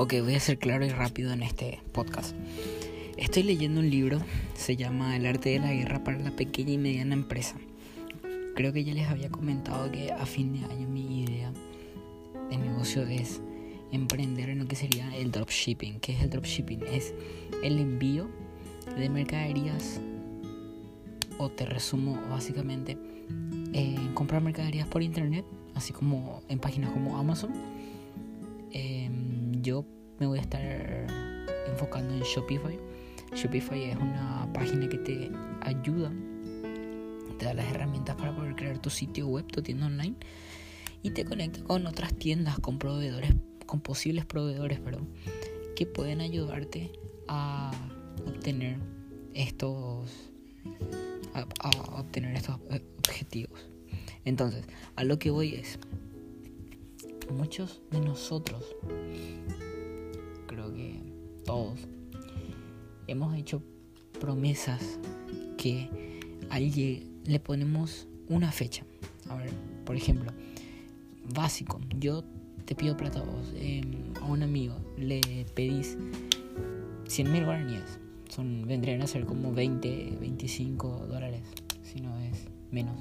Ok, voy a ser claro y rápido en este podcast. Estoy leyendo un libro, se llama El arte de la guerra para la pequeña y mediana empresa. Creo que ya les había comentado que a fin de año mi idea de negocio es emprender en lo que sería el dropshipping. ¿Qué es el dropshipping? Es el envío de mercaderías o te resumo básicamente en comprar mercaderías por internet, así como en páginas como Amazon. Em, yo me voy a estar enfocando en Shopify. Shopify es una página que te ayuda, te da las herramientas para poder crear tu sitio web, tu tienda online y te conecta con otras tiendas, con proveedores, con posibles proveedores, perdón, que pueden ayudarte a obtener estos a, a obtener estos objetivos. Entonces, a lo que voy es muchos de nosotros, hemos hecho promesas que al le ponemos una fecha. A ver, por ejemplo, básico, yo te pido plata a vos, em, a un amigo le pedís 100 mil guaraníes, son, vendrían a ser como 20, 25 dólares, si no es menos,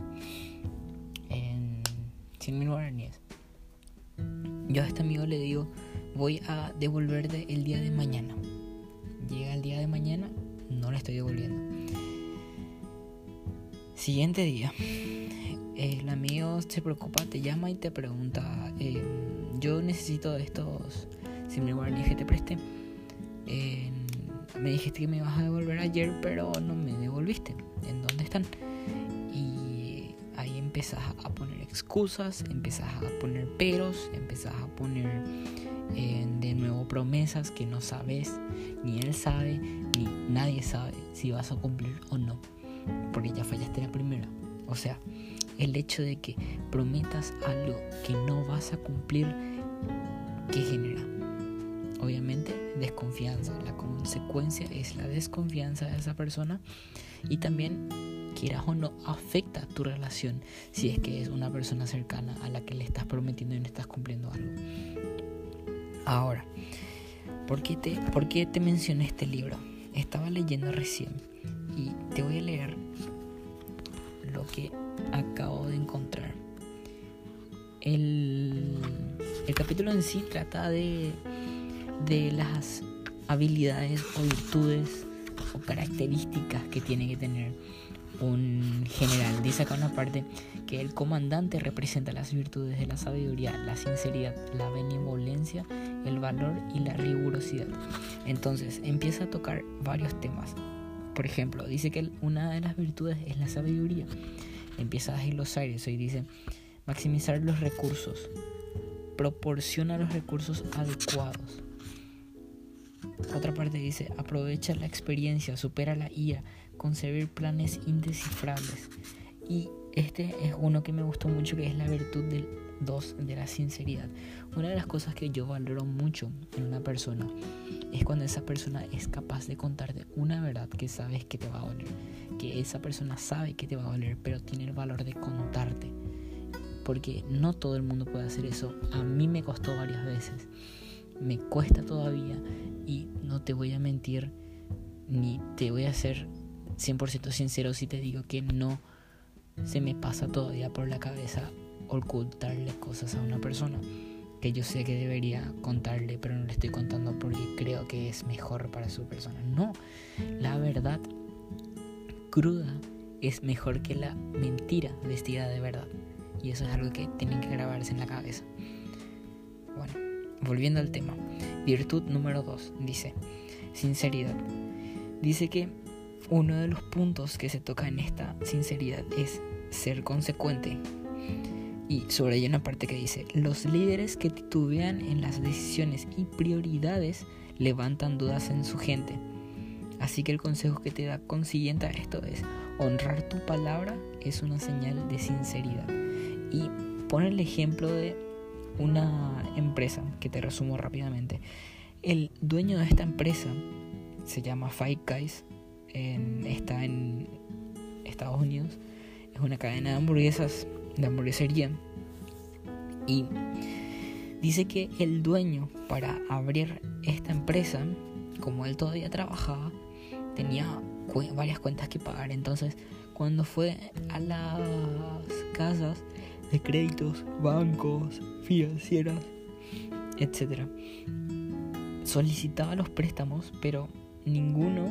en 100 mil guaraníes. Yo a este amigo le digo, voy a devolverte el día de mañana. Siguiente día, el amigo se preocupa, te llama y te pregunta, eh, yo necesito estos 100 mil guaraníes que te preste. me dijiste que me ibas a devolver ayer, pero no me devolviste. ¿En dónde están? Y ahí empiezas a poner excusas, empiezas a poner peros, empiezas a poner eh, de nuevo promesas que no sabes, ni él sabe, ni nadie sabe si vas a cumplir o no, porque ya fallaste la primera. O sea, el hecho de que prometas algo que no vas a cumplir, ¿qué genera? Obviamente desconfianza. La consecuencia es la desconfianza de esa persona y también quieras o no, afecta tu relación si es que es una persona cercana a la que le estás prometiendo y no estás cumpliendo algo. Ahora, ¿por qué te, por qué te mencioné este libro? Estaba leyendo recién y te voy a leer lo que acabo de encontrar. El, el capítulo en sí trata de, de las habilidades o virtudes o características que tiene que tener un general. Dice acá una parte que el comandante representa las virtudes de la sabiduría, la sinceridad, la benevolencia, el valor y la rigurosidad. Entonces empieza a tocar varios temas. Por ejemplo, dice que una de las virtudes es la sabiduría. Empieza a desglosar eso y dice maximizar los recursos, proporciona los recursos adecuados. Otra parte dice aprovecha la experiencia, supera la ira, concebir planes indescifrables. Y este es uno que me gustó mucho, que es la virtud del 2 de la sinceridad. Una de las cosas que yo valoro mucho en una persona es cuando esa persona es capaz de contarte una verdad que sabes que te va a doler. Que esa persona sabe que te va a doler, pero tiene el valor de contarte. Porque no todo el mundo puede hacer eso. A mí me costó varias veces. Me cuesta todavía y no te voy a mentir ni te voy a hacer 100% sincero si te digo que no se me pasa todavía por la cabeza ocultarle cosas a una persona que yo sé que debería contarle, pero no le estoy contando porque creo que es mejor para su persona. No, la verdad cruda es mejor que la mentira vestida de verdad. Y eso es algo que tienen que grabarse en la cabeza. Bueno, volviendo al tema. Virtud número 2 dice, sinceridad. Dice que uno de los puntos que se toca en esta sinceridad es ser consecuente. Y sobre ella una parte que dice, los líderes que titubean en las decisiones y prioridades levantan dudas en su gente. Así que el consejo que te da consiguiente a esto es, honrar tu palabra es una señal de sinceridad. Y pone el ejemplo de una empresa, que te resumo rápidamente. El dueño de esta empresa se llama Five Guys está en Estados Unidos. Es una cadena de hamburguesas, de hamburguesería. Y Dice que el dueño para abrir esta empresa, como él todavía trabajaba, tenía varias cuentas que pagar. Entonces, cuando fue a las casas de créditos, bancos, financieras, etc., solicitaba los préstamos, pero ninguno,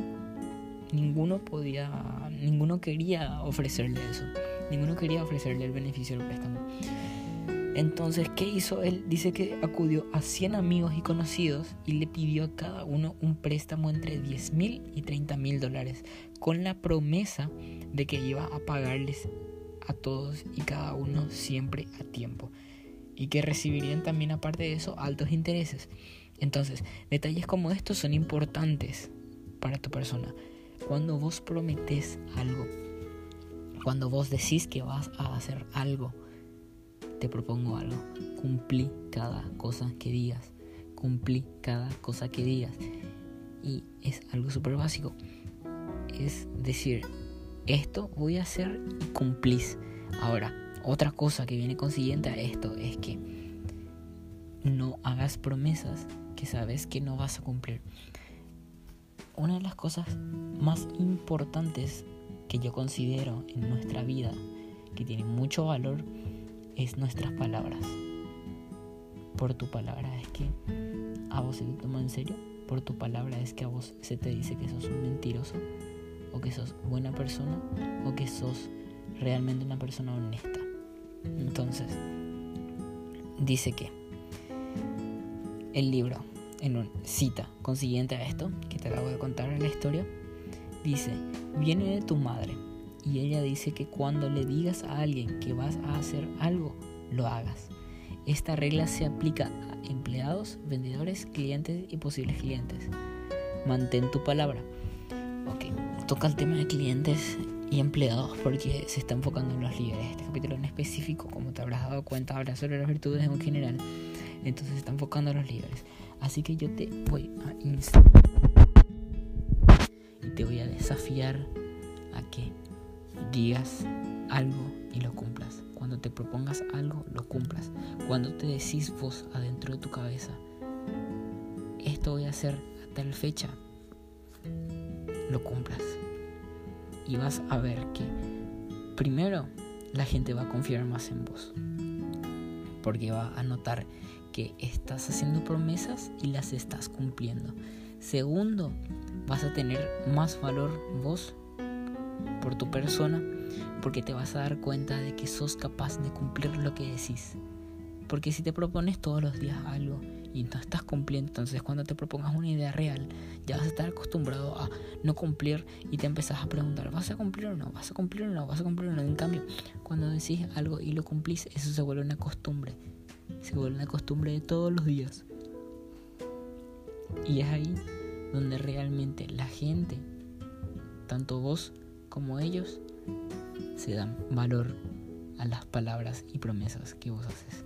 ninguno podía, ninguno quería ofrecerle eso. Ninguno quería ofrecerle el beneficio del préstamo. Entonces, ¿qué hizo él? Dice que acudió a 100 amigos y conocidos y le pidió a cada uno un préstamo entre 10 mil y 30 mil dólares, con la promesa de que iba a pagarles a todos y cada uno siempre a tiempo. Y que recibirían también, aparte de eso, altos intereses. Entonces, detalles como estos son importantes para tu persona. Cuando vos prometes algo, cuando vos decís que vas a hacer algo, te propongo algo. Cumplí cada cosa que digas. Cumplí cada cosa que digas. Y es algo súper básico. Es decir, esto voy a hacer y cumplís. Ahora, otra cosa que viene consiguiente a esto es que no hagas promesas que sabes que no vas a cumplir. Una de las cosas más importantes que yo considero en nuestra vida, que tiene mucho valor, es nuestras palabras. Por tu palabra es que a vos se te toma en serio. Por tu palabra es que a vos se te dice que sos un mentiroso. O que sos buena persona. O que sos realmente una persona honesta. Entonces, dice que el libro, en una cita consiguiente a esto, que te acabo de contar en la historia, dice, viene de tu madre y ella dice que cuando le digas a alguien que vas a hacer algo, lo hagas. Esta regla se aplica a empleados, vendedores, clientes y posibles clientes. Mantén tu palabra. Ok, toca el tema de clientes y empleados porque se está enfocando en los líderes. Este capítulo en específico, como te habrás dado cuenta, habla sobre las virtudes en general. Entonces está enfocando en los líderes. Así que yo te voy a instar y te voy a desafiar a que digas algo y lo cumplas. Cuando te propongas algo, lo cumplas. Cuando te decís vos adentro de tu cabeza, esto voy a hacer a tal fecha, lo cumplas. Y vas a ver que primero la gente va a confiar más en vos. Porque va a notar estás haciendo promesas y las estás cumpliendo. Segundo, vas a tener más valor vos por tu persona porque te vas a dar cuenta de que sos capaz de cumplir lo que decís. Porque si te propones todos los días algo y no estás cumpliendo, entonces cuando te propongas una idea real, ya vas a estar acostumbrado a no cumplir y te empezás a preguntar, ¿vas a cumplir o no? ¿Vas a cumplir o no? ¿Vas a cumplir o no? En cambio, cuando decís algo y lo cumplís, eso se vuelve una costumbre. Se vuelve una costumbre de todos los días. Y es ahí donde realmente la gente, tanto vos como ellos se dan valor a las palabras y promesas que vos haces.